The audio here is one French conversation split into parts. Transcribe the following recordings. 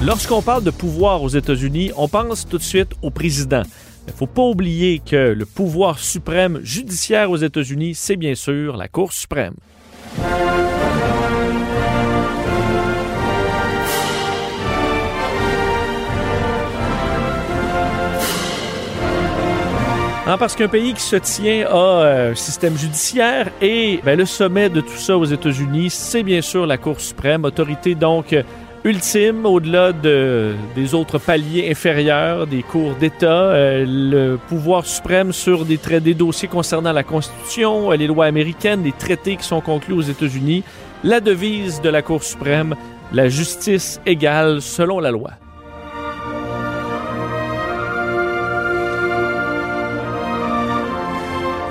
Lorsqu'on parle de pouvoir aux États-Unis, on pense tout de suite au président. Il ne faut pas oublier que le pouvoir suprême judiciaire aux États-Unis, c'est bien sûr la Cour suprême. Non, parce qu'un pays qui se tient à euh, un système judiciaire et ben, le sommet de tout ça aux États-Unis, c'est bien sûr la Cour suprême, autorité donc ultime au-delà de, des autres paliers inférieurs des cours d'État, euh, le pouvoir suprême sur des, des dossiers concernant la Constitution, les lois américaines, les traités qui sont conclus aux États-Unis, la devise de la Cour suprême, la justice égale selon la loi.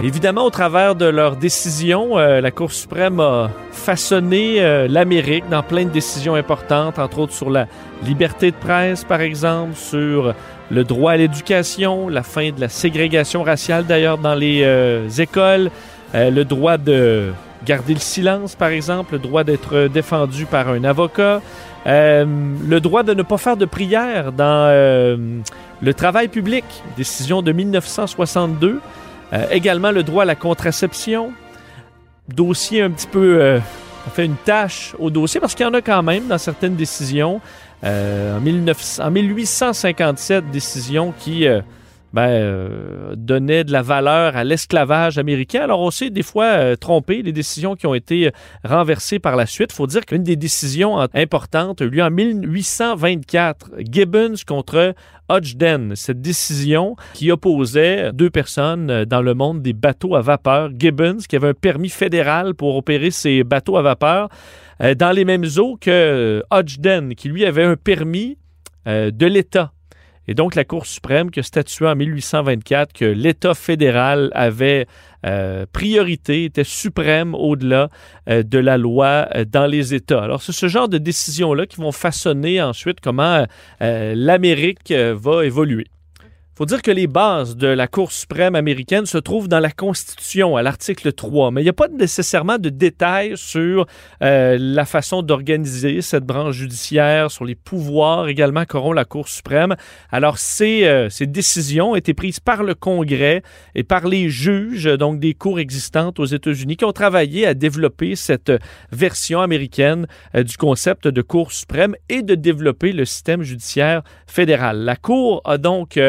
Évidemment, au travers de leurs décisions, euh, la Cour suprême a façonné euh, l'Amérique dans plein de décisions importantes, entre autres sur la liberté de presse, par exemple, sur le droit à l'éducation, la fin de la ségrégation raciale d'ailleurs dans les euh, écoles, le droit de garder le silence, par exemple, le droit d'être défendu par un avocat, le droit de ne pas faire de prière dans le travail public, décision de 1962. Euh, également le droit à la contraception. Dossier un petit peu... Euh, on fait une tâche au dossier parce qu'il y en a quand même dans certaines décisions. Euh, en, 19, en 1857, décision qui ben, euh, donnait de la valeur à l'esclavage américain. Alors on s'est des fois euh, trompé, les décisions qui ont été renversées par la suite. Il faut dire qu'une des décisions importantes a eu lieu en 1824, Gibbons contre Hodgden, cette décision qui opposait deux personnes euh, dans le monde des bateaux à vapeur. Gibbons, qui avait un permis fédéral pour opérer ses bateaux à vapeur, dans les mêmes eaux que Hodgden, qui lui avait un permis de l'État et donc, la Cour suprême qui a statué en 1824 que l'État fédéral avait euh, priorité, était suprême au-delà euh, de la loi euh, dans les États. Alors, c'est ce genre de décisions-là qui vont façonner ensuite comment l'Amérique va évoluer faut dire que les bases de la Cour suprême américaine se trouvent dans la Constitution, à l'article 3, mais il n'y a pas nécessairement de détails sur euh, la façon d'organiser cette branche judiciaire, sur les pouvoirs également qu'auront la Cour suprême. Alors, ces, euh, ces décisions ont été prises par le Congrès et par les juges, donc des cours existantes aux États-Unis, qui ont travaillé à développer cette version américaine euh, du concept de Cour suprême et de développer le système judiciaire fédéral. La Cour a donc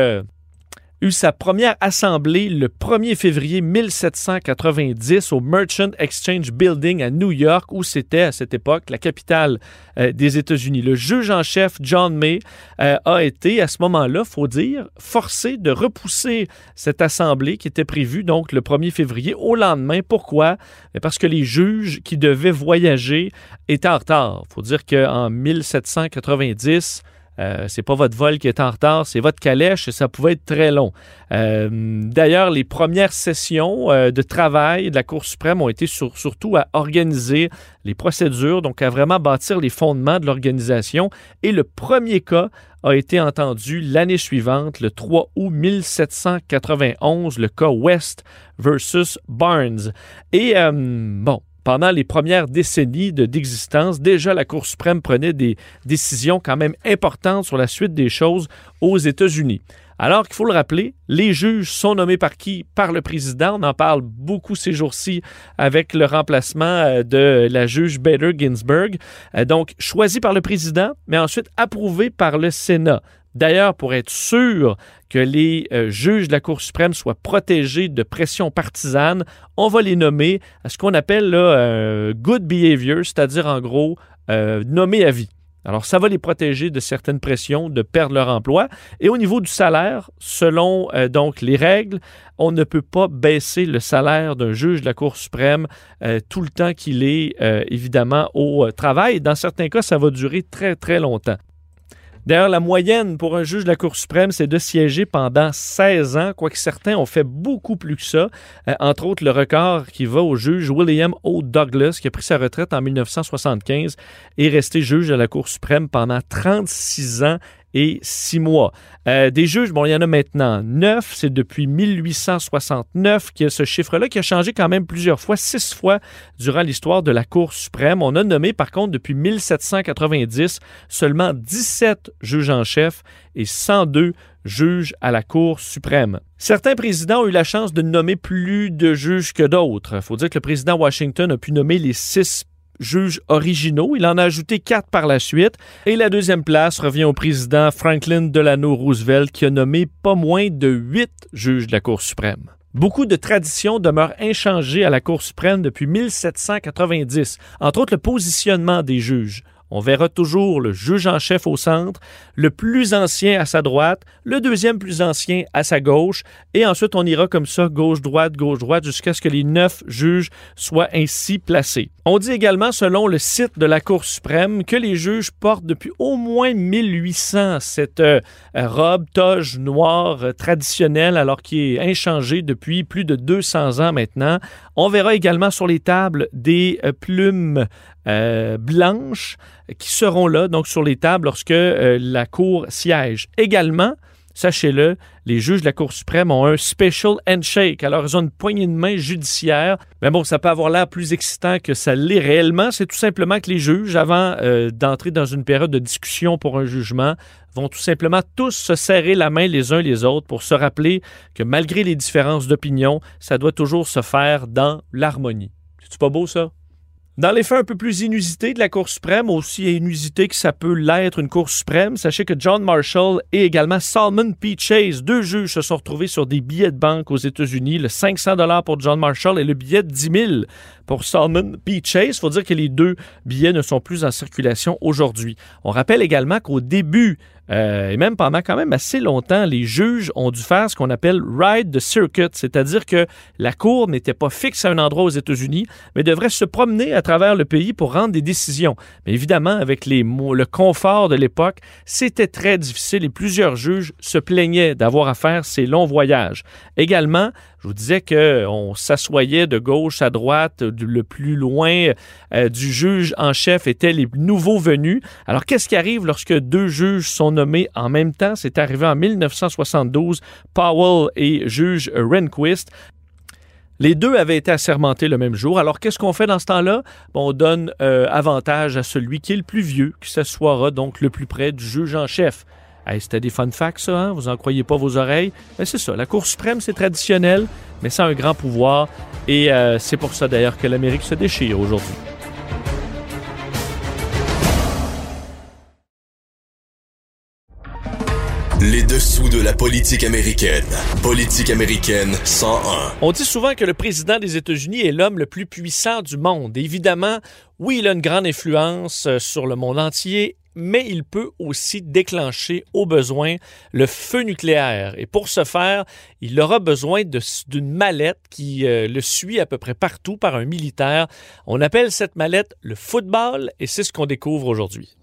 eut sa première assemblée le 1er février 1790 au Merchant Exchange Building à New York, où c'était à cette époque la capitale euh, des États-Unis. Le juge en chef John May euh, a été à ce moment-là, faut dire, forcé de repousser cette assemblée qui était prévue donc le 1er février au lendemain. Pourquoi? Parce que les juges qui devaient voyager étaient en retard. Faut dire qu'en 1790 euh, c'est pas votre vol qui est en retard, c'est votre calèche et ça pouvait être très long. Euh, d'ailleurs, les premières sessions euh, de travail de la Cour suprême ont été surtout à organiser les procédures, donc à vraiment bâtir les fondements de l'organisation. Et le premier cas a été entendu l'année suivante, le 3 août 1791, le cas West versus Barnes. Et bon, pendant les premières décennies d'existence, déjà la Cour suprême prenait des décisions quand même importantes sur la suite des choses aux États-Unis. Alors qu'il faut le rappeler, les juges sont nommés par qui? Par le président. On en parle beaucoup ces jours-ci avec le remplacement euh, de la juge Bader Ginsburg. Euh, donc, choisi par le président, mais ensuite approuvé par le Sénat. D'ailleurs, pour être sûr que les euh, juges de la Cour suprême soient protégés de pression partisane, on va les nommer à ce qu'on appelle là, good behavior, c'est-à-dire en gros euh, nommés à vie. Alors, ça va les protéger de certaines pressions, de perdre leur emploi. Et au niveau du salaire, selon euh, donc les règles, on ne peut pas baisser le salaire d'un juge de la Cour suprême tout le temps qu'il est évidemment au travail. Dans certains cas, ça va durer très, très longtemps. D'ailleurs, la moyenne pour un juge de la Cour suprême, c'est de siéger pendant 16 ans, quoique certains ont fait beaucoup plus que ça. Euh, entre autres, le record qui va au juge William O. Douglas, qui a pris sa retraite en 1975 et est resté juge de la Cour suprême pendant 36 ans et six mois. Euh, des juges, bon, il y en a maintenant neuf. C'est depuis 1869 qu'il y a ce chiffre-là qui a changé quand même plusieurs fois, six fois durant l'histoire de la Cour suprême. On a nommé, par contre, depuis 1790, seulement 17 juges en chef et 102 juges à la Cour suprême. Certains présidents ont eu la chance de nommer plus de juges que d'autres. Il faut dire que le président Washington a pu nommer les six juges originaux. Il en a ajouté quatre par la suite. Et la deuxième place revient au président Franklin Delano Roosevelt qui a nommé pas moins de huit juges de la Cour suprême. Beaucoup de traditions demeurent inchangées à la Cour suprême depuis 1790, entre autres le positionnement des juges. On verra toujours le juge en chef au centre, le plus ancien à sa droite, le deuxième plus ancien à sa gauche, et ensuite on ira comme ça, gauche-droite, gauche-droite, jusqu'à ce que les neuf juges soient ainsi placés. On dit également, selon le site de la Cour suprême, que les juges portent depuis au moins 1800 cette euh, robe toge noire traditionnelle, alors qui est inchangée depuis plus de 200 ans maintenant. On verra également sur les tables des euh, plumes blanches qui seront là, donc sur les tables, lorsque la Cour siège. Également, sachez-le, les juges de la Cour suprême ont un special handshake. Alors, ils ont une poignée de main judiciaire. Mais bon, ça peut avoir l'air plus excitant que ça l'est réellement. C'est tout simplement que les juges, avant euh, d'entrer dans une période de discussion pour un jugement, vont tout simplement tous se serrer la main les uns les autres pour se rappeler que malgré les différences d'opinion, ça doit toujours se faire dans l'harmonie. C'est pas beau ça? Dans les faits un peu plus inusités de la Cour suprême, aussi inusité que ça peut l'être une Cour suprême, sachez que John Marshall et également Salmon P. Chase, deux juges, se sont retrouvés sur des billets de banque aux États-Unis, le 500 pour John Marshall et le billet de 10 000 pour Salmon P. Chase. Il faut dire que les deux billets ne sont plus en circulation aujourd'hui. On rappelle également qu'au début euh, et même pendant quand même assez longtemps, les juges ont dû faire ce qu'on appelle ride the circuit, c'est-à-dire que la cour n'était pas fixe à un endroit aux États-Unis, mais devrait se promener à travers le pays pour rendre des décisions. Mais évidemment, avec les, le confort de l'époque, c'était très difficile et plusieurs juges se plaignaient d'avoir à faire ces longs voyages. Également, je vous disais qu'on s'assoyait de gauche à droite, le plus loin euh, du juge en chef étaient les nouveaux venus. Alors, qu'est-ce qui arrive lorsque deux juges sont nommés en même temps? C'est arrivé en 1972, Powell et juge Rehnquist. Les deux avaient été assermentés le même jour. Alors, qu'est-ce qu'on fait dans ce temps-là? on donne euh, avantage à celui qui est le plus vieux, qui s'assoira donc le plus près du juge en chef. C'était des fun facts, ça, hein? vous n'en croyez pas vos oreilles? Mais c'est ça, la Cour suprême, c'est traditionnel, mais ça a un grand pouvoir. Et euh, c'est pour ça d'ailleurs que l'Amérique se déchire aujourd'hui. Les dessous de la politique américaine. Politique américaine 101. On dit souvent que le président des États-Unis est l'homme le plus puissant du monde. évidemment, oui, il a une grande influence euh, sur le monde entier mais il peut aussi déclencher au besoin le feu nucléaire. Et pour ce faire, il aura besoin d'une mallette qui euh, le suit à peu près partout par un militaire. On appelle cette mallette le football et c'est ce qu'on découvre aujourd'hui.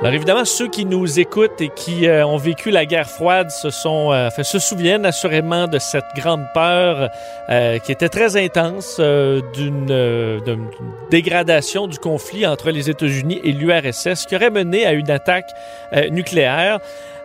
Alors évidemment, ceux qui nous écoutent et qui euh, ont vécu la guerre froide euh, se souviennent assurément de cette grande peur euh, qui était très intense d'une dégradation du conflit entre les États-Unis et l'URSS qui aurait mené à une attaque nucléaire.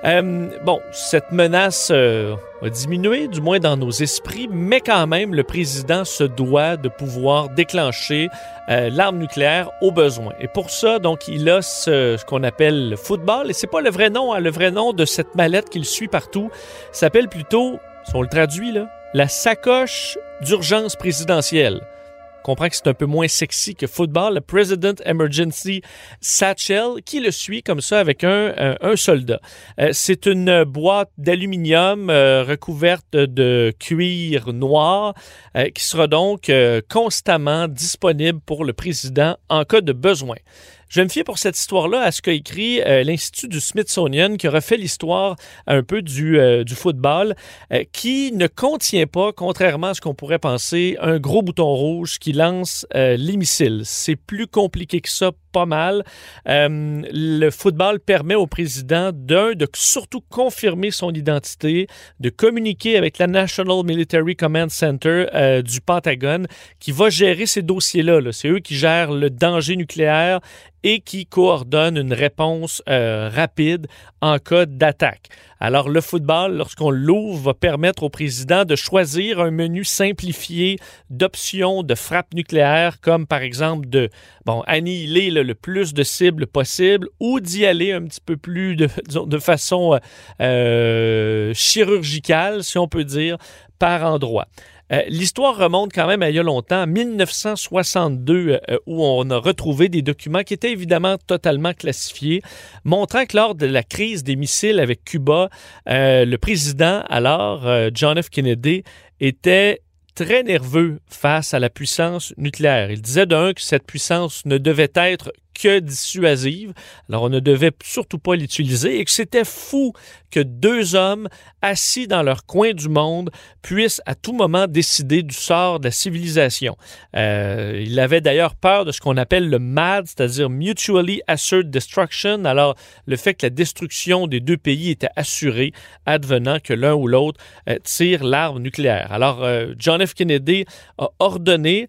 Euh, bon, cette menace euh, a diminué, du moins dans nos esprits, mais quand même, le président se doit de pouvoir déclencher euh, l'arme nucléaire au besoin. Et pour ça, donc, il a ce, qu'on appelle le football, et c'est pas le vrai nom, hein, le vrai nom de cette mallette qu'il suit partout s'appelle plutôt, si on le traduit là, la sacoche d'urgence présidentielle comprend que c'est un peu moins sexy que football, le President Emergency Satchel, qui le suit comme ça avec un, un, soldat. Euh, c'est une boîte d'aluminium euh, recouverte de cuir noir euh, qui sera donc constamment disponible pour le président en cas de besoin. Je vais me fier pour cette histoire-là à ce qu'a écrit euh, l'Institut du Smithsonian qui refait l'histoire un peu du, euh, du football, euh, qui ne contient pas, contrairement à ce qu'on pourrait penser, un gros bouton rouge qui lance les missiles. C'est plus compliqué que ça, pas mal. le football permet au président, d'un, de surtout confirmer son identité, de communiquer avec la National Military Command Center du Pentagone, qui va gérer ces dossiers-là. -là, C'est eux qui gèrent le danger nucléaire et qui coordonne une réponse euh, rapide en cas d'attaque. Alors le football, lorsqu'on l'ouvre, va permettre au président de choisir un menu simplifié d'options de frappe nucléaire, comme par exemple de bon, annihiler le, plus de cibles possible ou d'y aller un petit peu plus de, façon euh, chirurgicale, si on peut dire, par endroit. Euh, l'histoire remonte quand même à il y a longtemps, 1962, euh, où on a retrouvé des documents qui étaient évidemment totalement classifiés, montrant que lors de la crise des missiles avec Cuba, euh, le président alors, John F. Kennedy, était très nerveux face à la puissance nucléaire. Il disait d'un que cette puissance ne devait être que dissuasive. Alors, on ne devait surtout pas l'utiliser et que c'était fou que deux hommes assis dans leur coin du monde puissent à tout moment décider du sort de la civilisation. Euh, il avait d'ailleurs peur de ce qu'on appelle le MAD, c'est-à-dire Mutually Assured Destruction. Alors, le fait que la destruction des deux pays était assurée, advenant que l'un ou l'autre euh, tire l'arme nucléaire. Alors, euh, John F. Kennedy a ordonné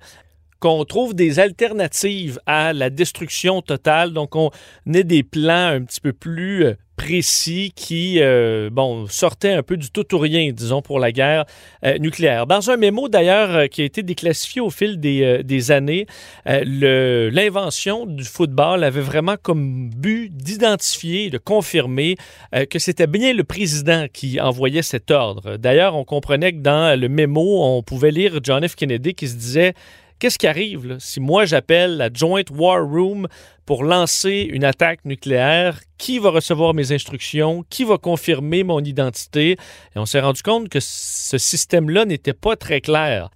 qu'on trouve des alternatives à la destruction totale. Donc, on ait des plans un petit peu plus euh, précis qui, euh, bon, sortaient un peu du tout ou rien, disons, pour la guerre euh, nucléaire. Dans un mémo, d'ailleurs, qui a été déclassifié au fil des, des années, l'invention du football avait vraiment comme but d'identifier, de confirmer que c'était bien le président qui envoyait cet ordre. D'ailleurs, on comprenait que dans le mémo, on pouvait lire John F. Kennedy qui se disait Qu'est-ce qui arrive si moi j'appelle la Joint War Room pour lancer une attaque nucléaire? Qui va recevoir mes instructions? Qui va confirmer mon identité? Et on s'est rendu compte que ce système-là n'était pas très clair.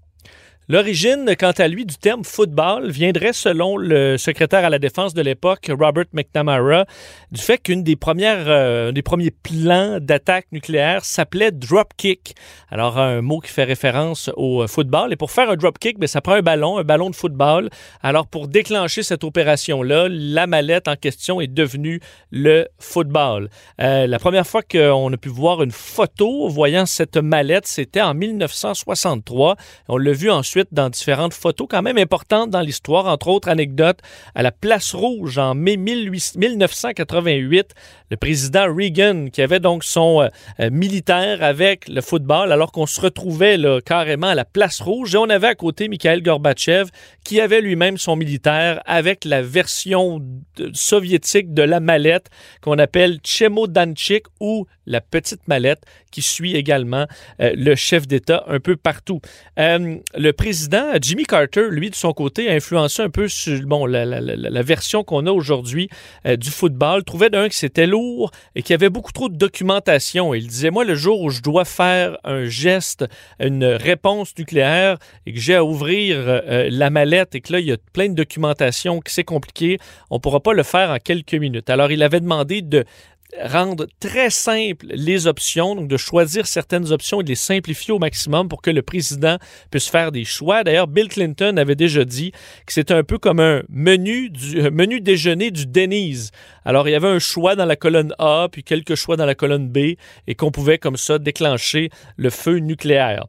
L'origine, quant à lui, du terme football viendrait, selon le secrétaire à la défense de l'époque, Robert McNamara, du fait qu'une des premières, euh, des premiers plans d'attaque nucléaire s'appelait drop kick. Alors, un mot qui fait référence au football. Et pour faire un drop kick, bien, ça prend un ballon, un ballon de football. Alors, pour déclencher cette opération-là, la mallette en question est devenue le football. Euh, la première fois qu'on a pu voir une photo voyant cette mallette, c'était en 1963. On l'a vu ensuite dans différentes photos quand même importantes dans l'histoire, entre autres anecdotes à la Place Rouge en mai 1988, le président Reagan qui avait donc son euh, euh, militaire avec le football alors qu'on se retrouvait carrément à la Place Rouge. Et on avait à côté Mikhail Gorbatchev qui avait lui-même son militaire avec la version soviétique de la mallette qu'on appelle Chemodanchik ou la petite mallette qui suit également euh, le chef d'État un peu partout. le président Jimmy Carter, lui, de son côté, a influencé un peu sur bon, la, version qu'on a aujourd'hui euh, du football. Trouvait d'un que c'était lourd et qu'il y avait beaucoup trop de documentation. Il disait, moi, le jour où je dois faire un geste, une réponse nucléaire et que j'ai à ouvrir euh, la mallette et que là, il y a plein de documentation, que c'est compliqué, on ne pourra pas le faire en quelques minutes. Alors, il avait demandé de rendre très simple les options, donc de choisir certaines options et de les simplifier au maximum pour que le président puisse faire des choix. D'ailleurs, Bill Clinton avait déjà dit que c'était un peu comme un menu, du, menu déjeuner du Denny's. Alors, il y avait un choix dans la colonne A, puis quelques choix dans la colonne B, et qu'on pouvait comme ça déclencher le feu nucléaire.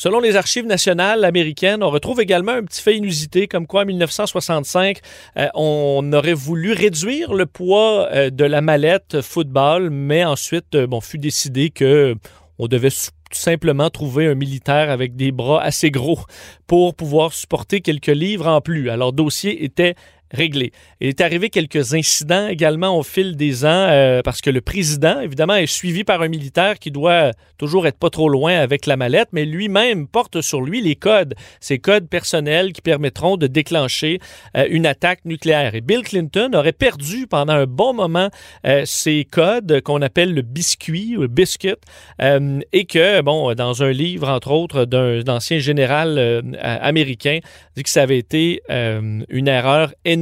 Selon les archives nationales américaines, on retrouve également un petit fait inusité, comme quoi en 1965, euh, on aurait voulu réduire le poids euh, de la mallette football, mais ensuite, euh, bon, fut décidé que on devait tout simplement trouver un militaire avec des bras assez gros pour pouvoir supporter quelques livres en plus. Alors, dossier était réglé. Il est arrivé quelques incidents également au fil des ans euh, parce que le président, évidemment, est suivi par un militaire qui doit toujours être pas trop loin avec la mallette, mais lui-même porte sur lui les codes, ces codes personnels qui permettront de déclencher euh, une attaque nucléaire. Et Bill Clinton aurait perdu pendant un bon moment euh, ces codes qu'on appelle le biscuit le biscuit et que, bon, dans un livre, entre autres, d'un ancien général américain, dit que ça avait été une erreur énorme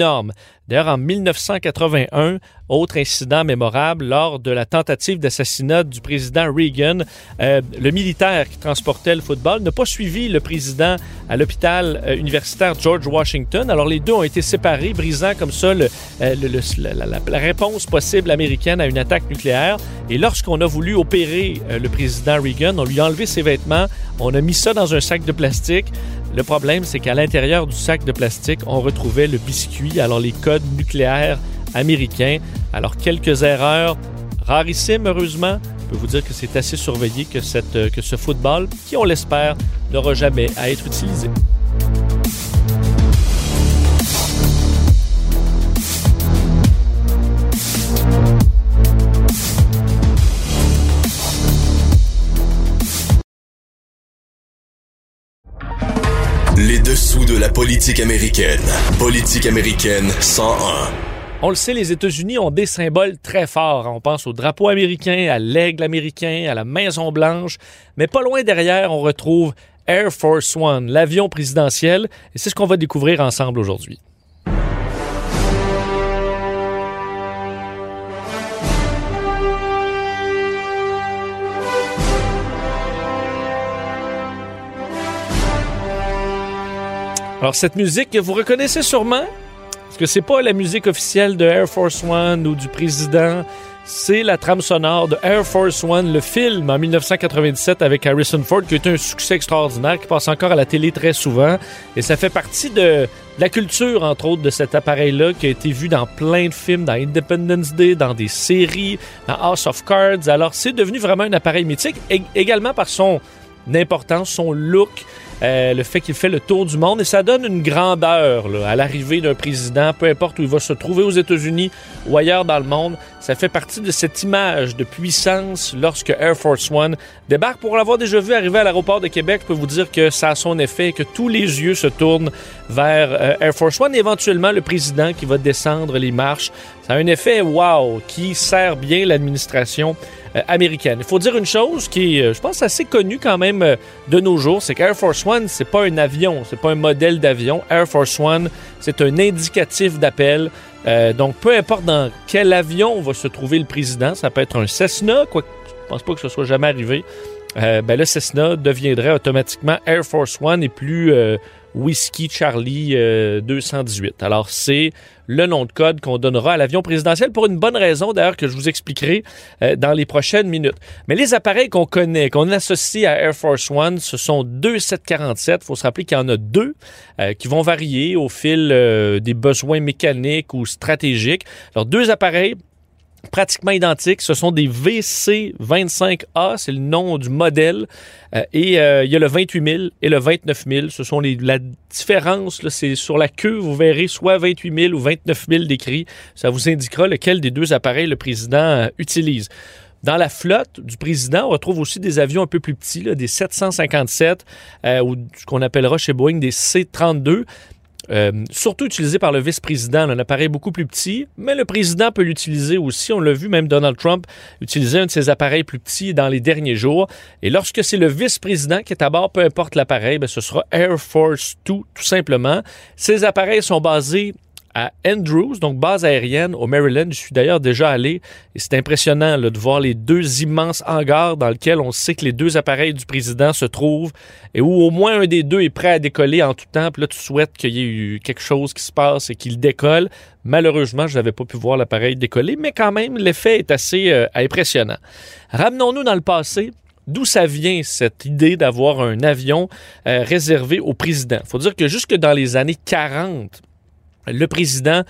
D'ailleurs, en 1981, autre incident mémorable, lors de la tentative d'assassinat du président Reagan, euh, le militaire qui transportait le football n'a pas suivi le président à l'hôpital euh, universitaire George Washington. Alors les deux ont été séparés, brisant comme ça euh, la, la, réponse possible américaine à une attaque nucléaire. Et lorsqu'on a voulu opérer le président Reagan, on lui a enlevé ses vêtements, on a mis ça dans un sac de plastique. Le problème, c'est qu'à l'intérieur du sac de plastique, on retrouvait le biscuit, alors les codes nucléaires américains. Alors quelques erreurs rarissimes, heureusement. Je peux vous dire que c'est assez surveillé que, cette, que ce football, qui on l'espère, n'aura jamais à être utilisé. Dessous de la politique américaine. Politique américaine 101. On le sait, les États-Unis ont des symboles très forts. On pense au drapeau américain, à l'aigle américain, à la Maison Blanche. Mais pas loin derrière, on retrouve Air Force One, l'avion présidentiel. Et c'est ce qu'on va découvrir ensemble aujourd'hui. Alors cette musique que vous reconnaissez sûrement, parce que c'est pas la musique officielle de Air Force One ou du président, c'est la trame sonore de Air Force One, le film en 1997 avec Harrison Ford, qui été un succès extraordinaire, qui passe encore à la télé très souvent. Et ça fait partie de, de la culture, entre autres, de cet appareil-là, qui a été vu dans plein de films, dans Independence Day, dans des séries, dans House of Cards. Alors c'est devenu vraiment un appareil mythique, également par son importance, son look. Euh, le fait qu'il fait le tour du monde et ça donne une grandeur là, à l'arrivée d'un président, peu importe où il va se trouver aux États-Unis ou ailleurs dans le monde. Ça fait partie de cette image de puissance lorsque Air Force One débarque. Pour l'avoir déjà vu arriver à l'aéroport de Québec, je peux vous dire que ça a son effet, que tous les yeux se tournent vers euh, Air Force One et éventuellement le président qui va descendre les marches. Ça a un effet wow qui sert bien l'administration euh, américaine. Il faut dire une chose qui euh, je pense, assez connue quand même euh, de nos jours, c'est qu'Air Force One, c'est pas un avion, c'est pas un modèle d'avion. Air Force One, c'est un indicatif d'appel. Euh, donc, peu importe dans quel avion va se trouver le président, ça peut être un Cessna, quoi, je pense pas que ce soit jamais arrivé. Ben le Cessna deviendrait automatiquement Air Force One et plus euh, Whiskey Charlie euh, 218. Alors, c'est le nom de code qu'on donnera à l'avion présidentiel pour une bonne raison, d'ailleurs, que je vous expliquerai euh, dans les prochaines minutes. Mais les appareils qu'on connaît, qu'on associe à Air Force One, ce sont deux 747. Il faut se rappeler qu'il y en a deux euh, qui vont varier au fil euh, des besoins mécaniques ou stratégiques. Alors, deux appareils pratiquement identiques. Ce sont des VC25A, c'est le nom du modèle. Euh, et euh, il y a le 28 000 et le 29 000. Ce sont les, la différence, sur la queue, vous verrez soit 28 000 ou 29 000 décrits. Ça vous indiquera lequel des deux appareils le président euh, utilise. Dans la flotte du président, on retrouve aussi des avions un peu plus petits, des 757 euh, ou ce qu'on appellera chez Boeing des C-32. Euh, surtout utilisé par le vice-président, un appareil beaucoup plus petit, mais le président peut l'utiliser aussi. On l'a vu, même Donald Trump utiliser un de ses appareils plus petits dans les derniers jours. Et lorsque c'est le vice-président qui est à bord, peu importe l'appareil, ben, ce sera Air Force 2, tout simplement. Ces appareils sont basés Andrews, donc base aérienne au Maryland. Je suis d'ailleurs déjà allé et c'est impressionnant là, de voir les deux immenses hangars dans lesquels on sait que les deux appareils du président se trouvent et où au moins un des deux est prêt à décoller en tout temps. Puis là, tu souhaites qu'il y ait eu quelque chose qui se passe et qu'il décolle. Malheureusement, je n'avais pas pu voir l'appareil décoller, mais quand même, l'effet est assez euh, impressionnant. Ramenons-nous dans le passé. D'où ça vient cette idée d'avoir un avion euh, réservé au président? Il faut dire que jusque dans les années 40, le président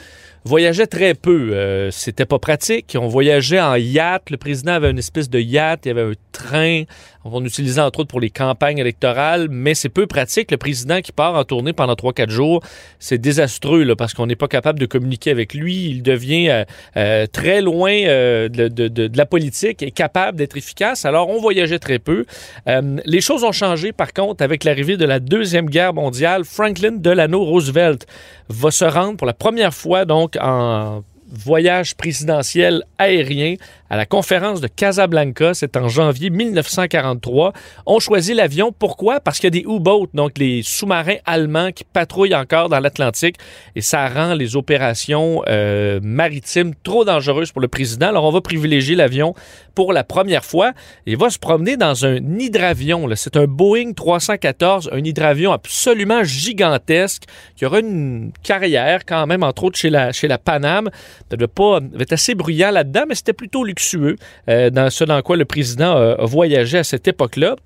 voyageait très peu. Euh, C'était pas pratique. On voyageait en yacht. Le président avait une espèce de yacht. Il y avait un train. On utilisait entre autres pour les campagnes électorales, mais c'est peu pratique. Le président qui part en tournée pendant 3-4 jours, c'est désastreux parce qu'on n'est pas capable de communiquer avec lui. Il devient euh, euh, très loin euh, de, la politique et capable d'être efficace. Alors, on voyageait très peu. Les choses ont changé, par contre, avec l'arrivée de la Deuxième Guerre mondiale. Franklin Delano Roosevelt va se rendre pour la première fois, donc, en voyage présidentiel aérien à la conférence de Casablanca, c'est en janvier 1943. On choisit l'avion. Pourquoi? Parce qu'il y a des U-boats, donc les sous-marins allemands qui patrouillent encore dans l'Atlantique et ça rend les opérations euh, maritimes trop dangereuses pour le président. Alors on va privilégier l'avion pour la première fois. Il va se promener dans un hydravion. C'est un Boeing 314, un hydravion absolument gigantesque qui aura une carrière quand même, entre autres chez la, chez Paname. Ça pas être assez bruyant là-dedans, mais c'était plutôt luxueux euh, dans ce dans quoi le président a voyagé à cette époque-là.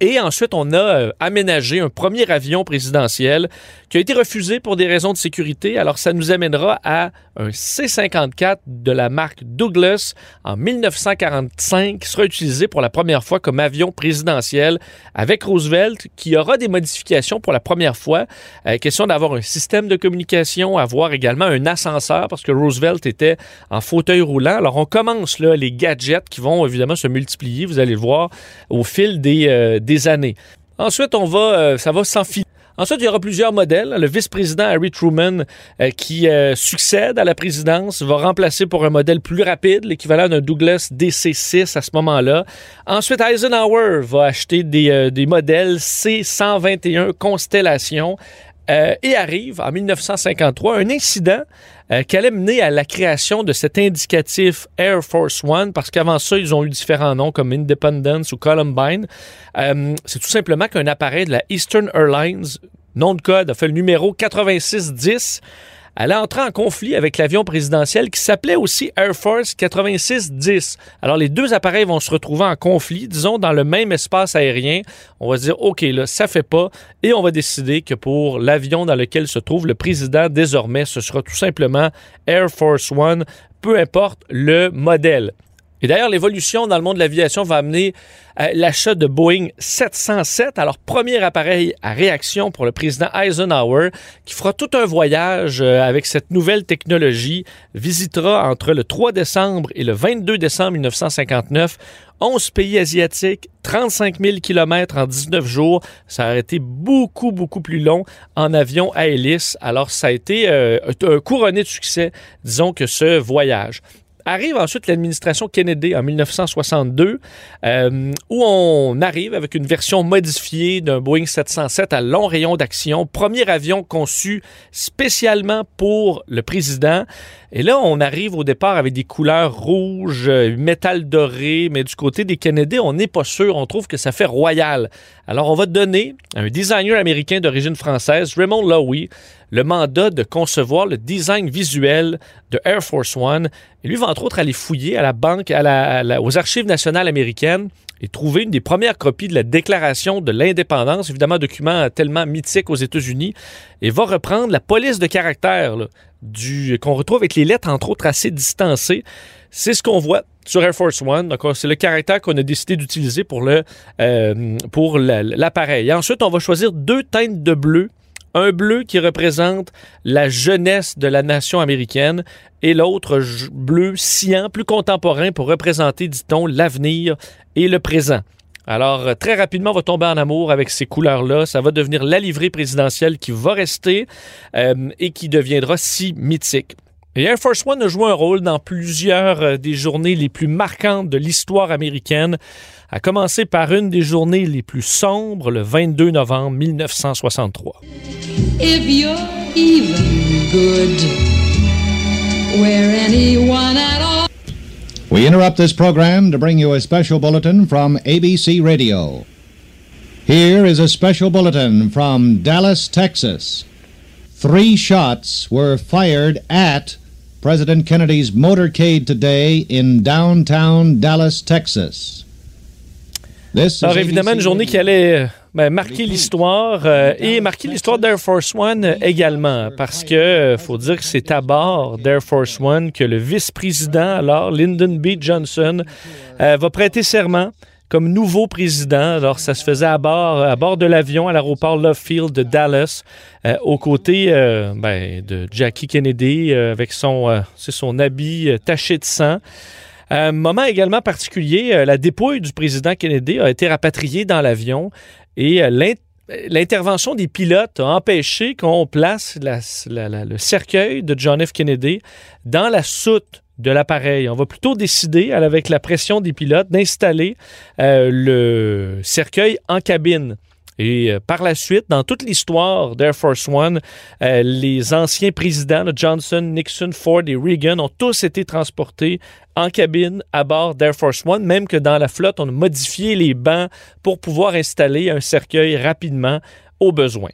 Et ensuite, on a euh, aménagé un premier avion présidentiel qui a été refusé pour des raisons de sécurité. Alors, ça nous amènera à un C-54 de la marque Douglas en 1945 qui sera utilisé pour la première fois comme avion présidentiel avec Roosevelt qui aura des modifications pour la première fois. Euh, question d'avoir un système de communication, avoir également un ascenseur parce que Roosevelt était en fauteuil roulant. Alors, on commence là les gadgets qui vont évidemment se multiplier. Vous allez le voir au fil des, euh, des années. Ensuite, on va, euh, ça va s'enfiler. Ensuite, il y aura plusieurs modèles. Le vice-président Harry Truman, euh, qui euh, succède à la présidence, va remplacer pour un modèle plus rapide, l'équivalent d'un Douglas DC-6 à ce moment-là. Ensuite, Eisenhower va acheter des, des modèles C-121 Constellation. Et arrive en 1953 un incident euh, qui allait mener à la création de cet indicatif Air Force One, parce qu'avant ça, ils ont eu différents noms comme Independence ou Columbine. Euh, c'est tout simplement qu'un appareil de la Eastern Airlines, nom de code, a fait le numéro 8610 elle a entré en conflit avec l'avion présidentiel qui s'appelait aussi Air Force 8610. Alors les deux appareils vont se retrouver en conflit, disons dans le même espace aérien. On va se dire OK là, ça fait pas et on va décider que pour l'avion dans lequel se trouve le président désormais, ce sera tout simplement Air Force One, peu importe le modèle. Et d'ailleurs, l'évolution dans le monde de l'aviation va amener euh, l'achat de Boeing 707, alors premier appareil à réaction pour le président Eisenhower, qui fera tout un voyage euh, avec cette nouvelle technologie, visitera entre le 3 décembre et le 22 décembre 1959 11 pays asiatiques, 35 000 kilomètres en 19 jours. Ça a été beaucoup, beaucoup plus long en avion à hélice. Alors, ça a été euh, un couronné de succès, disons que ce voyage. Arrive ensuite l'administration Kennedy en 1962, euh, où on arrive avec une version modifiée d'un Boeing 707 à long rayon d'action, premier avion conçu spécialement pour le président. Et là, on arrive au départ avec des couleurs rouges, euh, métal doré, mais du côté des Kennedy, on n'est pas sûr. On trouve que ça fait royal. Alors, on va donner à un designer américain d'origine française, Raymond Lowy, le mandat de concevoir le design visuel de Air Force One. Et lui va entre autres aller fouiller à la banque, aux archives nationales américaines et trouver une des premières copies de la Déclaration de l'indépendance, évidemment un document tellement mythique aux États-Unis, et va reprendre la police de caractère du qu'on retrouve avec les lettres entre autres assez distancées. C'est ce qu'on voit sur Air Force One. Donc, c'est le caractère qu'on a décidé d'utiliser pour le euh, pour l'appareil. Ensuite, on va choisir deux teintes de bleu un bleu qui représente la jeunesse de la nation américaine et l'autre bleu cyan, plus contemporain, pour représenter, dit-on, l'avenir et le présent. Alors, euh, très rapidement, on va tomber en amour avec ces couleurs-là. Ça va devenir la livrée présidentielle qui va rester euh, et qui deviendra si mythique. Et Air Force One a joué un rôle dans plusieurs euh, des journées les plus marquantes de l'histoire américaine à commencer par une des journées les plus sombres, le 22 novembre 1963. If you're even good, where anyone at all. We interrupt this program to bring you a special bulletin from ABC Radio. Here is a special bulletin from Dallas, Texas. Three shots were fired at President Kennedy's motorcade today in downtown Dallas, Texas. Alors évidemment, une journée qui allait euh, ben, marquer l'histoire euh, et marquer l'histoire d'Air Force One également, parce que euh, faut dire que c'est à bord d'Air Force One que le vice-président, alors Lyndon B. Johnson, va prêter serment comme nouveau président. Alors, ça se faisait à bord, de l'avion à l'aéroport Love Field de Dallas, aux côtés ben, de Jackie Kennedy avec son, habit taché de sang. Un moment également particulier, euh, la dépouille du président Kennedy a été rapatriée dans l'avion et euh, l'intervention des pilotes a empêché qu'on place le cercueil de John F. Kennedy dans la soute de l'appareil. On va plutôt décider, avec la pression des pilotes, d'installer euh, le cercueil en cabine. Et euh, par la suite, dans toute l'histoire d'Air Force One, euh, les anciens présidents, Johnson, Nixon, Ford et Reagan, ont tous été transportés en cabine à bord d'Air Force One, même que dans la flotte, on a modifié les bancs pour pouvoir installer un cercueil rapidement au besoin.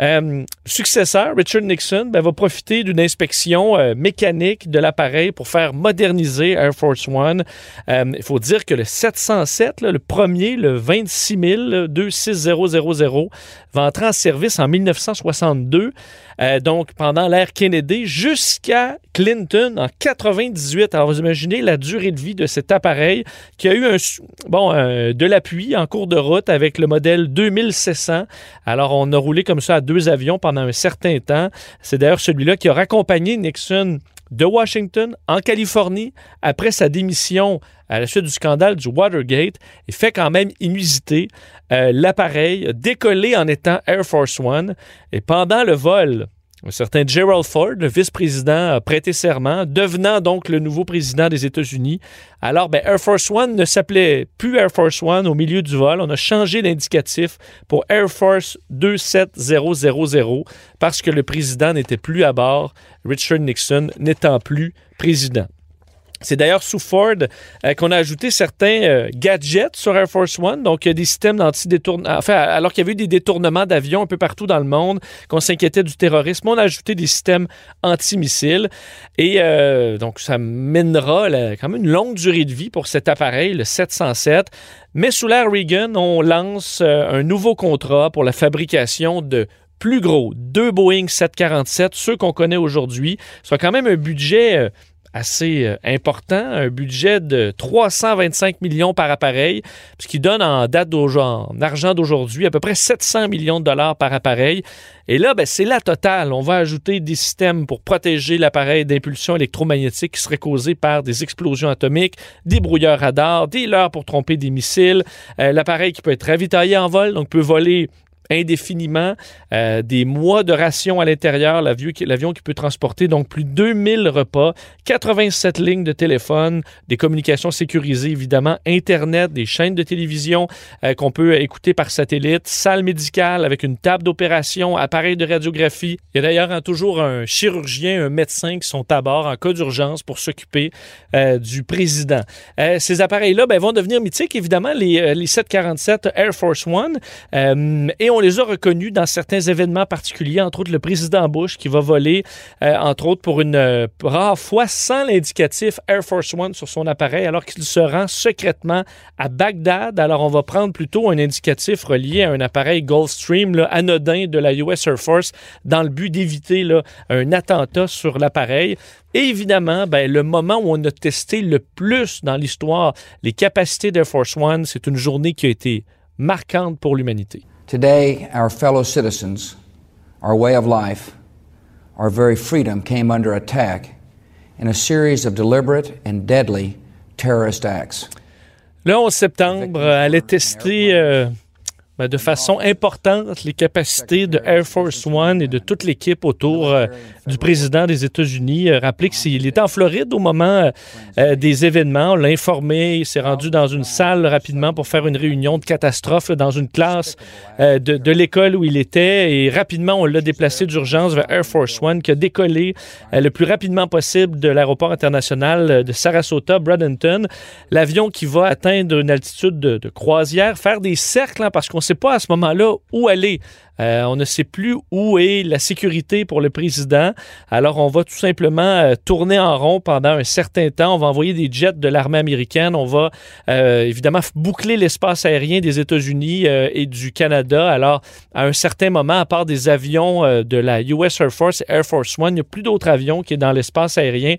Euh, successeur, Richard Nixon, ben, va profiter d'une inspection euh, mécanique de l'appareil pour faire moderniser Air Force One. Euh, il faut dire que le 707, le premier, le 26 26000, va entrer en service en 1962. donc, pendant l'ère Kennedy, jusqu'à Clinton en 98. Alors, vous imaginez la durée de vie de cet appareil qui a eu un, bon, de l'appui en cours de route avec le modèle 2700. Alors, on a roulé comme ça à avions pendant un certain temps. C'est d'ailleurs celui-là qui a raccompagné Nixon de Washington en Californie après sa démission à la suite du scandale du Watergate et fait quand même inusité. Euh, l'appareil décollé en étant Air Force One et pendant le vol un certain Gerald Ford, le vice-président, a prêté serment, devenant donc le nouveau président des États-Unis. Alors, ben, Air Force One ne s'appelait plus Air Force One au milieu du vol. On a changé l'indicatif pour Air Force 27000 parce que le président n'était plus à bord, Richard Nixon n'étant plus président. C'est d'ailleurs sous Ford euh, qu'on a ajouté certains euh, gadgets sur Air Force One, donc des systèmes d'anti-détournement. Enfin, alors qu'il y avait eu des détournements d'avions un peu partout dans le monde, qu'on s'inquiétait du terrorisme, on a ajouté des systèmes anti-missiles. Et euh, donc, ça mènera quand même une longue durée de vie pour cet appareil, le 707. Mais sous l'ère Reagan, on lance un nouveau contrat pour la fabrication de plus gros, deux Boeing 747, ceux qu'on connaît aujourd'hui. soit quand même un budget assez euh, important, un budget de 325 millions par appareil, ce qui donne en date d'aujourd'hui, en argent d'aujourd'hui, à peu près 700 millions de dollars par appareil. Et là, ben, c'est la totale. On va ajouter des systèmes pour protéger l'appareil d'impulsion électromagnétique qui serait causée par des explosions atomiques, des brouilleurs radars, des leurres pour tromper des missiles, euh, l'appareil qui peut être ravitaillé en vol, donc peut voler indéfiniment, euh, des mois de ration à l'intérieur, l'avion qui peut transporter donc plus de 2000 repas, 87 lignes de téléphone, des communications sécurisées évidemment, Internet, des chaînes de télévision euh, qu'on peut écouter par satellite, salle médicale avec une table d'opération, appareil de radiographie. Il y a d'ailleurs hein, toujours un chirurgien, un médecin qui sont à bord en cas d'urgence pour s'occuper euh, du président. ces appareils-là ben, vont devenir mythiques, évidemment, les, les 747 Air Force One, et on on les a reconnus dans certains événements particuliers, entre autres le président Bush qui va voler, euh, entre autres pour une euh, rare fois, sans l'indicatif Air Force One sur son appareil, alors qu'il se rend secrètement à Bagdad. Alors on va prendre plutôt un indicatif relié à un appareil Gulfstream anodin de la US Air Force dans le but d'éviter un attentat sur l'appareil. Et évidemment, ben, le moment où on a testé le plus dans l'histoire les capacités d'Air Force One, c'est une journée qui a été marquante pour l'humanité. Today, our fellow citizens, our way of life, our very freedom came under attack in a series of deliberate and deadly terrorist acts. Le 11 septembre, allait tester euh, ben, de façon importante les capacités de Air Force One et de toute l'équipe autour euh, du président des États-Unis. Euh, rappelez qu'il était en Floride au moment euh, des événements. On l'a informé. Il s'est rendu dans une salle rapidement pour faire une réunion de catastrophe dans une classe de, l'école où il était. Et rapidement, on l'a déplacé d'urgence vers Air Force One qui a décollé le plus rapidement possible de l'aéroport international de Sarasota, Bradenton. L'avion qui va atteindre une altitude de, croisière, faire des cercles hein, parce qu'on sait pas à ce moment-là où aller. Euh, on ne sait plus où est la sécurité pour le président. Alors, on va tout simplement euh, tourner en rond pendant un certain temps. On va envoyer des jets de l'armée américaine. On va euh, évidemment boucler l'espace aérien des États-Unis et du Canada. Alors, à un certain moment, à part des avions de la US Air Force Air Force One, il n'y a plus d'autres avions qui est dans l'espace aérien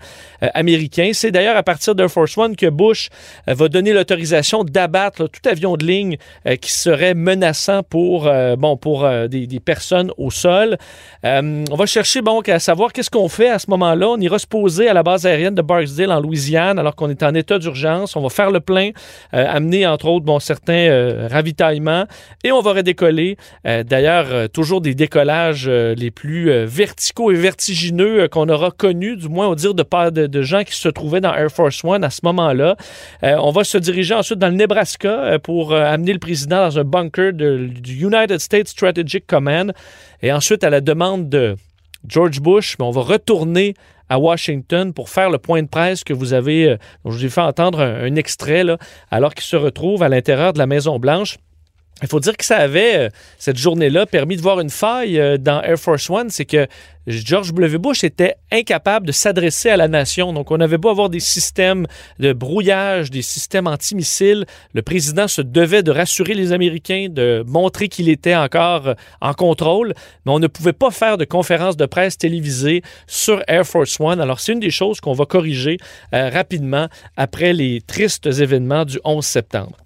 américain. C'est d'ailleurs à partir d'Air Force One que Bush va donner l'autorisation d'abattre tout avion de ligne qui serait menaçant pour, bon, pour des, personnes au sol. Euh, on va chercher bon, à savoir qu'est-ce qu'on fait à ce moment-là. On ira se poser à la base aérienne de Barksdale en Louisiane alors qu'on est en état d'urgence. On va faire le plein, euh, amener entre autres bon, certains euh, ravitaillements et on va redécoller. D'ailleurs, toujours des décollages les plus verticaux et vertigineux qu'on aura connus, du moins au dire de, de, de, gens qui se trouvaient dans Air Force One à ce moment-là. on va se diriger ensuite dans le Nebraska pour amener le président dans un bunker du United States Command. Et ensuite, à la demande de George Bush, mais on va retourner à Washington pour faire le point de presse que vous avez, euh, je vous ai fait entendre un, extrait, là, alors qu'il se retrouve à l'intérieur de la Maison-Blanche. Il faut dire que ça avait, euh, cette journée-là, permis de voir une faille euh, dans Air Force One, c'est que George W. Bush était incapable de s'adresser à la nation. Donc, on avait beau avoir des systèmes de brouillage, des systèmes antimissiles. Le président se devait de rassurer les Américains, de montrer qu'il était encore euh, en contrôle, mais on ne pouvait pas faire de conférence de presse télévisée sur Air Force One. Alors, c'est une des choses qu'on va corriger rapidement après les tristes événements du 11 septembre.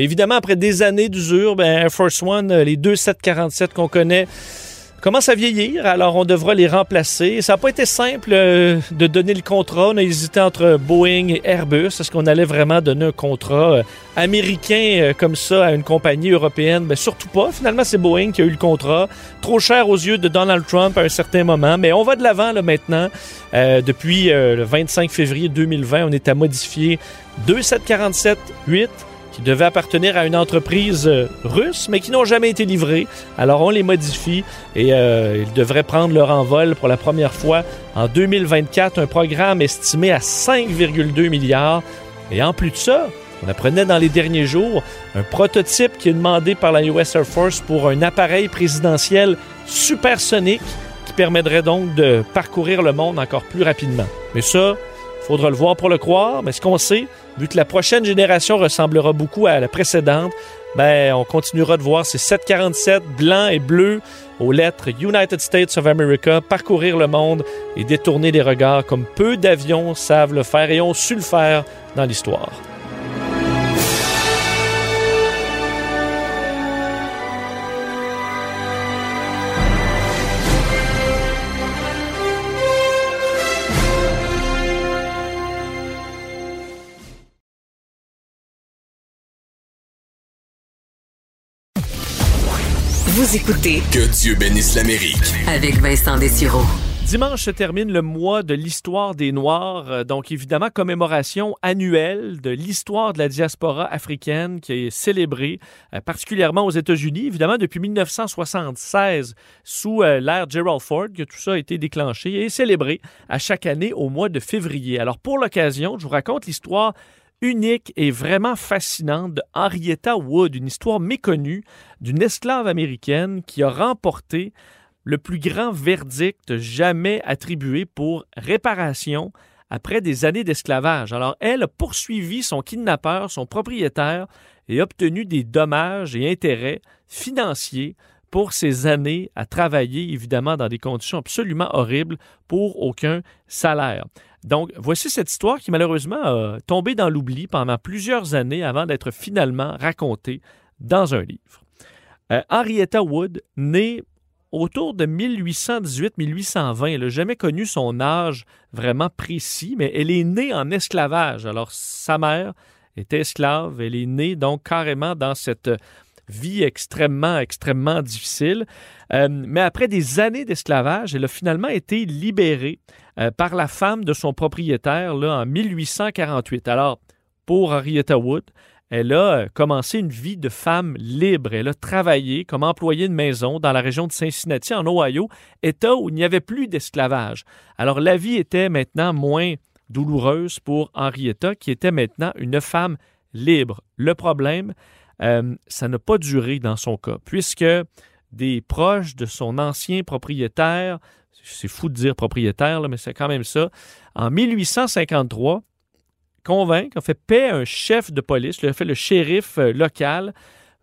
Évidemment, après des années d'usure, ben, Air Force One, euh, les deux 747 qu'on connaît, commencent à vieillir, alors on devra les remplacer. Ça n'a pas été simple euh, de donner le contrat. On a hésité entre Boeing et Airbus. Est-ce qu'on allait vraiment donner un contrat euh, américain comme ça à une compagnie européenne? Ben, surtout pas. Finalement, c'est Boeing qui a eu le contrat. Trop cher aux yeux de Donald Trump à un certain moment, mais on va de l'avant là, maintenant. depuis le 25 février 2020, on est à modifier 2 747 8 qui devaient appartenir à une entreprise euh, russe, mais qui n'ont jamais été livrés. Alors on les modifie et euh, ils devraient prendre leur envol pour la première fois en 2024, un programme estimé à 5,2 milliards. Et en plus de ça, on apprenait dans les derniers jours un prototype qui est demandé par la US Air Force pour un appareil présidentiel supersonique qui permettrait donc de parcourir le monde encore plus rapidement. Mais ça, il faudra le voir pour le croire, mais ce qu'on sait, vu que la prochaine génération ressemblera beaucoup à la précédente, ben, on continuera de voir ces 747 blancs et bleus aux lettres United States of America parcourir le monde et détourner des regards comme peu d'avions savent le faire et ont su le faire dans l'histoire. Vous écoutez Que Dieu bénisse l'Amérique avec Vincent Dessureau. Dimanche se termine le mois de l'histoire des Noirs, euh, donc évidemment commémoration annuelle de l'histoire de la diaspora africaine qui est célébrée euh, particulièrement aux États-Unis, évidemment depuis 1976 sous euh, l'ère Gerald Ford que tout ça a été déclenché et célébré à chaque année au mois de février. Alors pour l'occasion, je vous raconte l'histoire unique et vraiment fascinante de Henrietta Wood, une histoire méconnue d'une esclave américaine qui a remporté le plus grand verdict jamais attribué pour réparation après des années d'esclavage. Alors, elle a poursuivi son kidnappeur, son propriétaire, et obtenu des dommages et intérêts financiers pour ces années à travailler, évidemment, dans des conditions absolument horribles pour aucun salaire. Donc, voici cette histoire qui malheureusement a tombé dans l'oubli pendant plusieurs années avant d'être finalement racontée dans un livre. Euh, Henrietta Wood, née autour de 1818-1820, elle n'a jamais connu son âge vraiment précis, mais elle est née en esclavage. Alors, sa mère était esclave, elle est née donc carrément dans cette vie extrêmement, extrêmement difficile. Euh, mais après des années d'esclavage, elle a finalement été libérée euh, par la femme de son propriétaire là, en 1848. Alors, pour Henrietta Wood, elle a euh, commencé une vie de femme libre. Elle a travaillé comme employée de maison dans la région de Cincinnati, en Ohio, État où il n'y avait plus d'esclavage. Alors la vie était maintenant moins douloureuse pour Henrietta, qui était maintenant une femme libre. Le problème, euh, ça n'a pas duré dans son cas, puisque des proches de son ancien propriétaire, c'est fou de dire propriétaire, mais c'est quand même ça, en 1853, convainc, a fait paix un chef de police, a fait le shérif euh, local,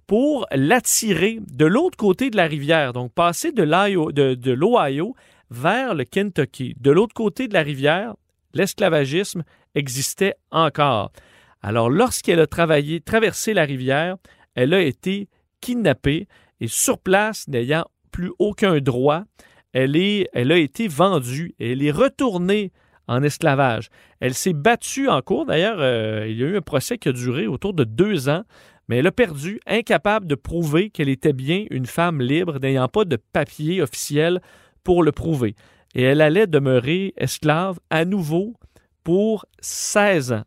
pour l'attirer de l'autre côté de la rivière, donc passer de l'Ohio vers le Kentucky. De l'autre côté de la rivière, l'esclavagisme existait encore. Alors, lorsqu'elle a travaillé, traversé la rivière, elle a été kidnappée et sur place, n'ayant plus aucun droit, elle, est, elle a été vendue et elle est retournée en esclavage. Elle s'est battue en cours. D'ailleurs, euh, il y a eu un procès qui a duré autour de deux ans, mais elle a perdu, incapable de prouver qu'elle était bien une femme libre, n'ayant pas de papier officiel pour le prouver. Et elle allait demeurer esclave à nouveau pour 16 ans.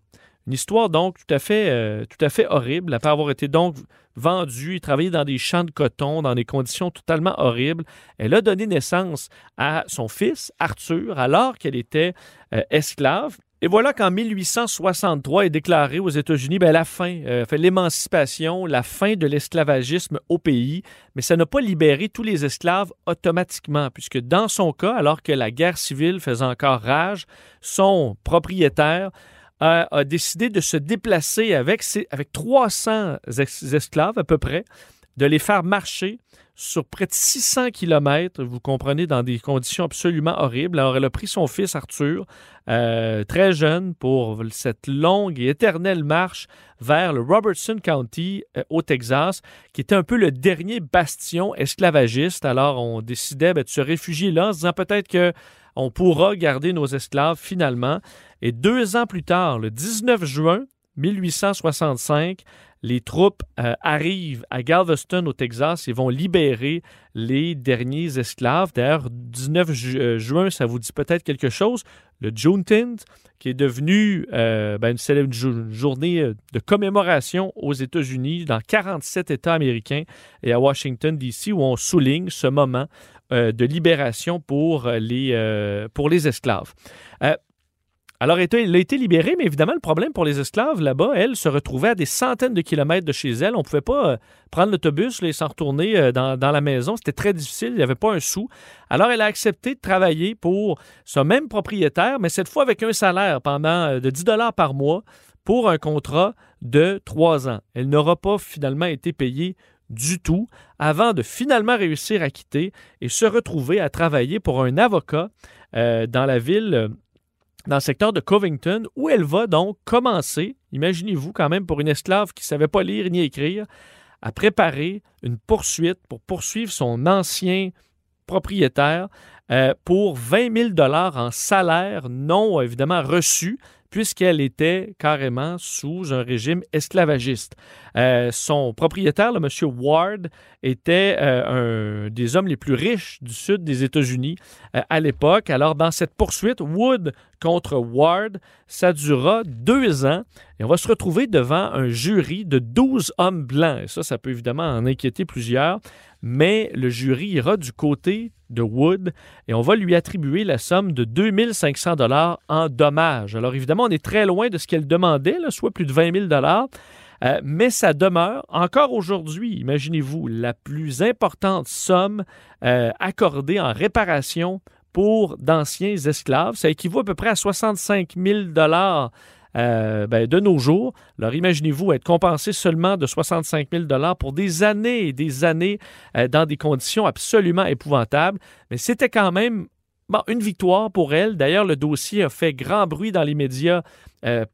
Une histoire donc tout à fait, euh, tout à fait horrible, après avoir été donc vendue et travaillée dans des champs de coton, dans des conditions totalement horribles. Elle a donné naissance à son fils, Arthur, alors qu'elle était euh, esclave. Et voilà qu'en 1863 est déclarée aux États-Unis ben, la fin, euh, l'émancipation, la fin de l'esclavagisme au pays, mais ça n'a pas libéré tous les esclaves automatiquement, puisque dans son cas, alors que la guerre civile faisait encore rage, son propriétaire a, décidé de se déplacer avec, avec 300 esclaves à peu près, de les faire marcher sur près de 600 kilomètres, vous comprenez, dans des conditions absolument horribles. Alors, elle a pris son fils Arthur, euh, très jeune, pour cette longue et éternelle marche vers le Robertson County euh, au Texas, qui était un peu le dernier bastion esclavagiste. Alors, on décidait ben, de se réfugier là en se disant peut-être que on pourra garder nos esclaves finalement. Et deux ans plus tard, le 19 juin 1865, les troupes euh, arrivent à Galveston, au Texas, et vont libérer les derniers esclaves. D'ailleurs, 19 euh, juin, ça vous dit peut-être quelque chose? Le Juneteenth, qui est devenu euh, ben, une, journée de commémoration aux États-Unis, dans 47 États américains et à Washington, D.C., où on souligne ce moment de libération pour les, pour les esclaves. Alors, elle a été libérée, mais évidemment, le problème pour les esclaves là-bas, elle se retrouvait à des centaines de kilomètres de chez elle. On ne pouvait pas euh, prendre l'autobus et s'en retourner euh, dans, la maison. C'était très difficile. Il n'y avait pas un sou. Alors, elle a accepté de travailler pour ce même propriétaire, mais cette fois avec un salaire pendant euh, de 10 dollars par mois pour un contrat de trois ans. Elle n'aura pas finalement été payée du tout avant de finalement réussir à quitter et se retrouver à travailler pour un avocat dans la ville dans le secteur de Covington, où elle va donc commencer, imaginez-vous quand même pour une esclave qui ne savait pas lire ni écrire, à préparer une poursuite pour poursuivre son ancien propriétaire euh, pour 20 000 en salaire non évidemment reçu puisqu'elle était carrément sous un régime esclavagiste. Euh, son propriétaire, le monsieur Ward, était euh, un des hommes les plus riches du sud des États-Unis euh, à l'époque. Alors, dans cette poursuite, Wood contre Ward, ça durera deux ans et on va se retrouver devant un jury de 12 hommes blancs. Et ça, ça peut évidemment en inquiéter plusieurs, mais le jury ira du côté de Wood et on va lui attribuer la somme de 2500 dollars en dommages. Alors évidemment, on est très loin de ce qu'elle demandait, soit plus de 20 000 dollars. Euh, mais ça demeure encore aujourd'hui, imaginez-vous, la plus importante somme euh, accordée en réparation pour d'anciens esclaves. Ça équivaut à peu près à 65 000 dollars euh, ben, de nos jours. Alors imaginez-vous être compensé seulement de 65 000 pour des années et des années dans des conditions absolument épouvantables. Mais c'était quand même une victoire pour elle. D'ailleurs, le dossier a fait grand bruit dans les médias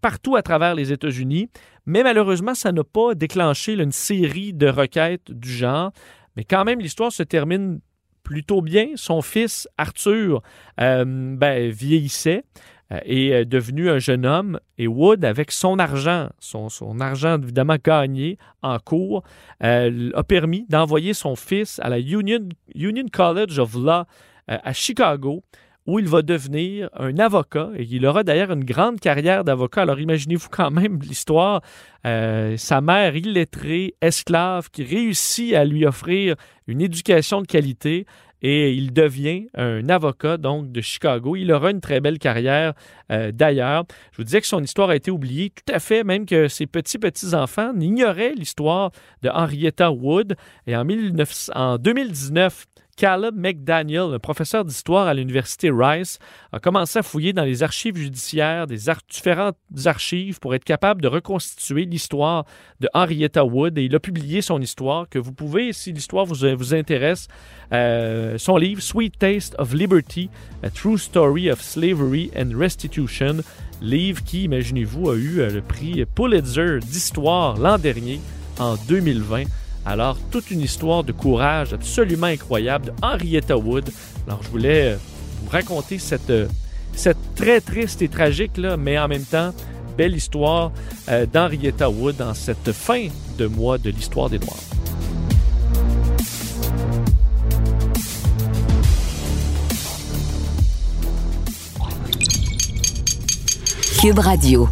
partout à travers les États-Unis, mais malheureusement, ça n'a pas déclenché une série de requêtes du genre. Mais quand même, l'histoire se termine plutôt bien. Son fils, Arthur, ben, vieillissait. Euh, est euh, devenu un jeune homme et Wood, avec son argent, son, argent évidemment gagné en cours, euh, a permis d'envoyer son fils à la Union College of Law à Chicago où il va devenir un avocat et il aura d'ailleurs une grande carrière d'avocat. Alors imaginez-vous quand même l'histoire, sa mère illettrée, esclave, qui réussit à lui offrir une éducation de qualité et il devient un avocat donc de Chicago. Il aura une très belle carrière euh, d'ailleurs. Je vous disais que son histoire a été oubliée tout à fait, même que ses petits-petits-enfants n'ignoraient l'histoire de Henrietta Wood. Et en, 19, en 2019, Caleb McDaniel, un professeur d'histoire à l'université Rice, a commencé à fouiller dans les archives judiciaires des différentes archives pour être capable de reconstituer l'histoire de Henrietta Wood et il a publié son histoire que vous pouvez, si l'histoire vous, intéresse, euh, son livre Sweet Taste of Liberty, A True Story of Slavery and Restitution, livre qui, imaginez-vous, a eu euh, le prix Pulitzer d'histoire l'an dernier, en 2020. Alors, toute une histoire de courage absolument incroyable de Henrietta Wood. Alors, je voulais euh, vous raconter cette, euh, cette très triste et tragique, là, mais en même temps, belle histoire euh, d'Henrietta Wood dans cette fin de mois de l'histoire des Noirs. Cube Radio.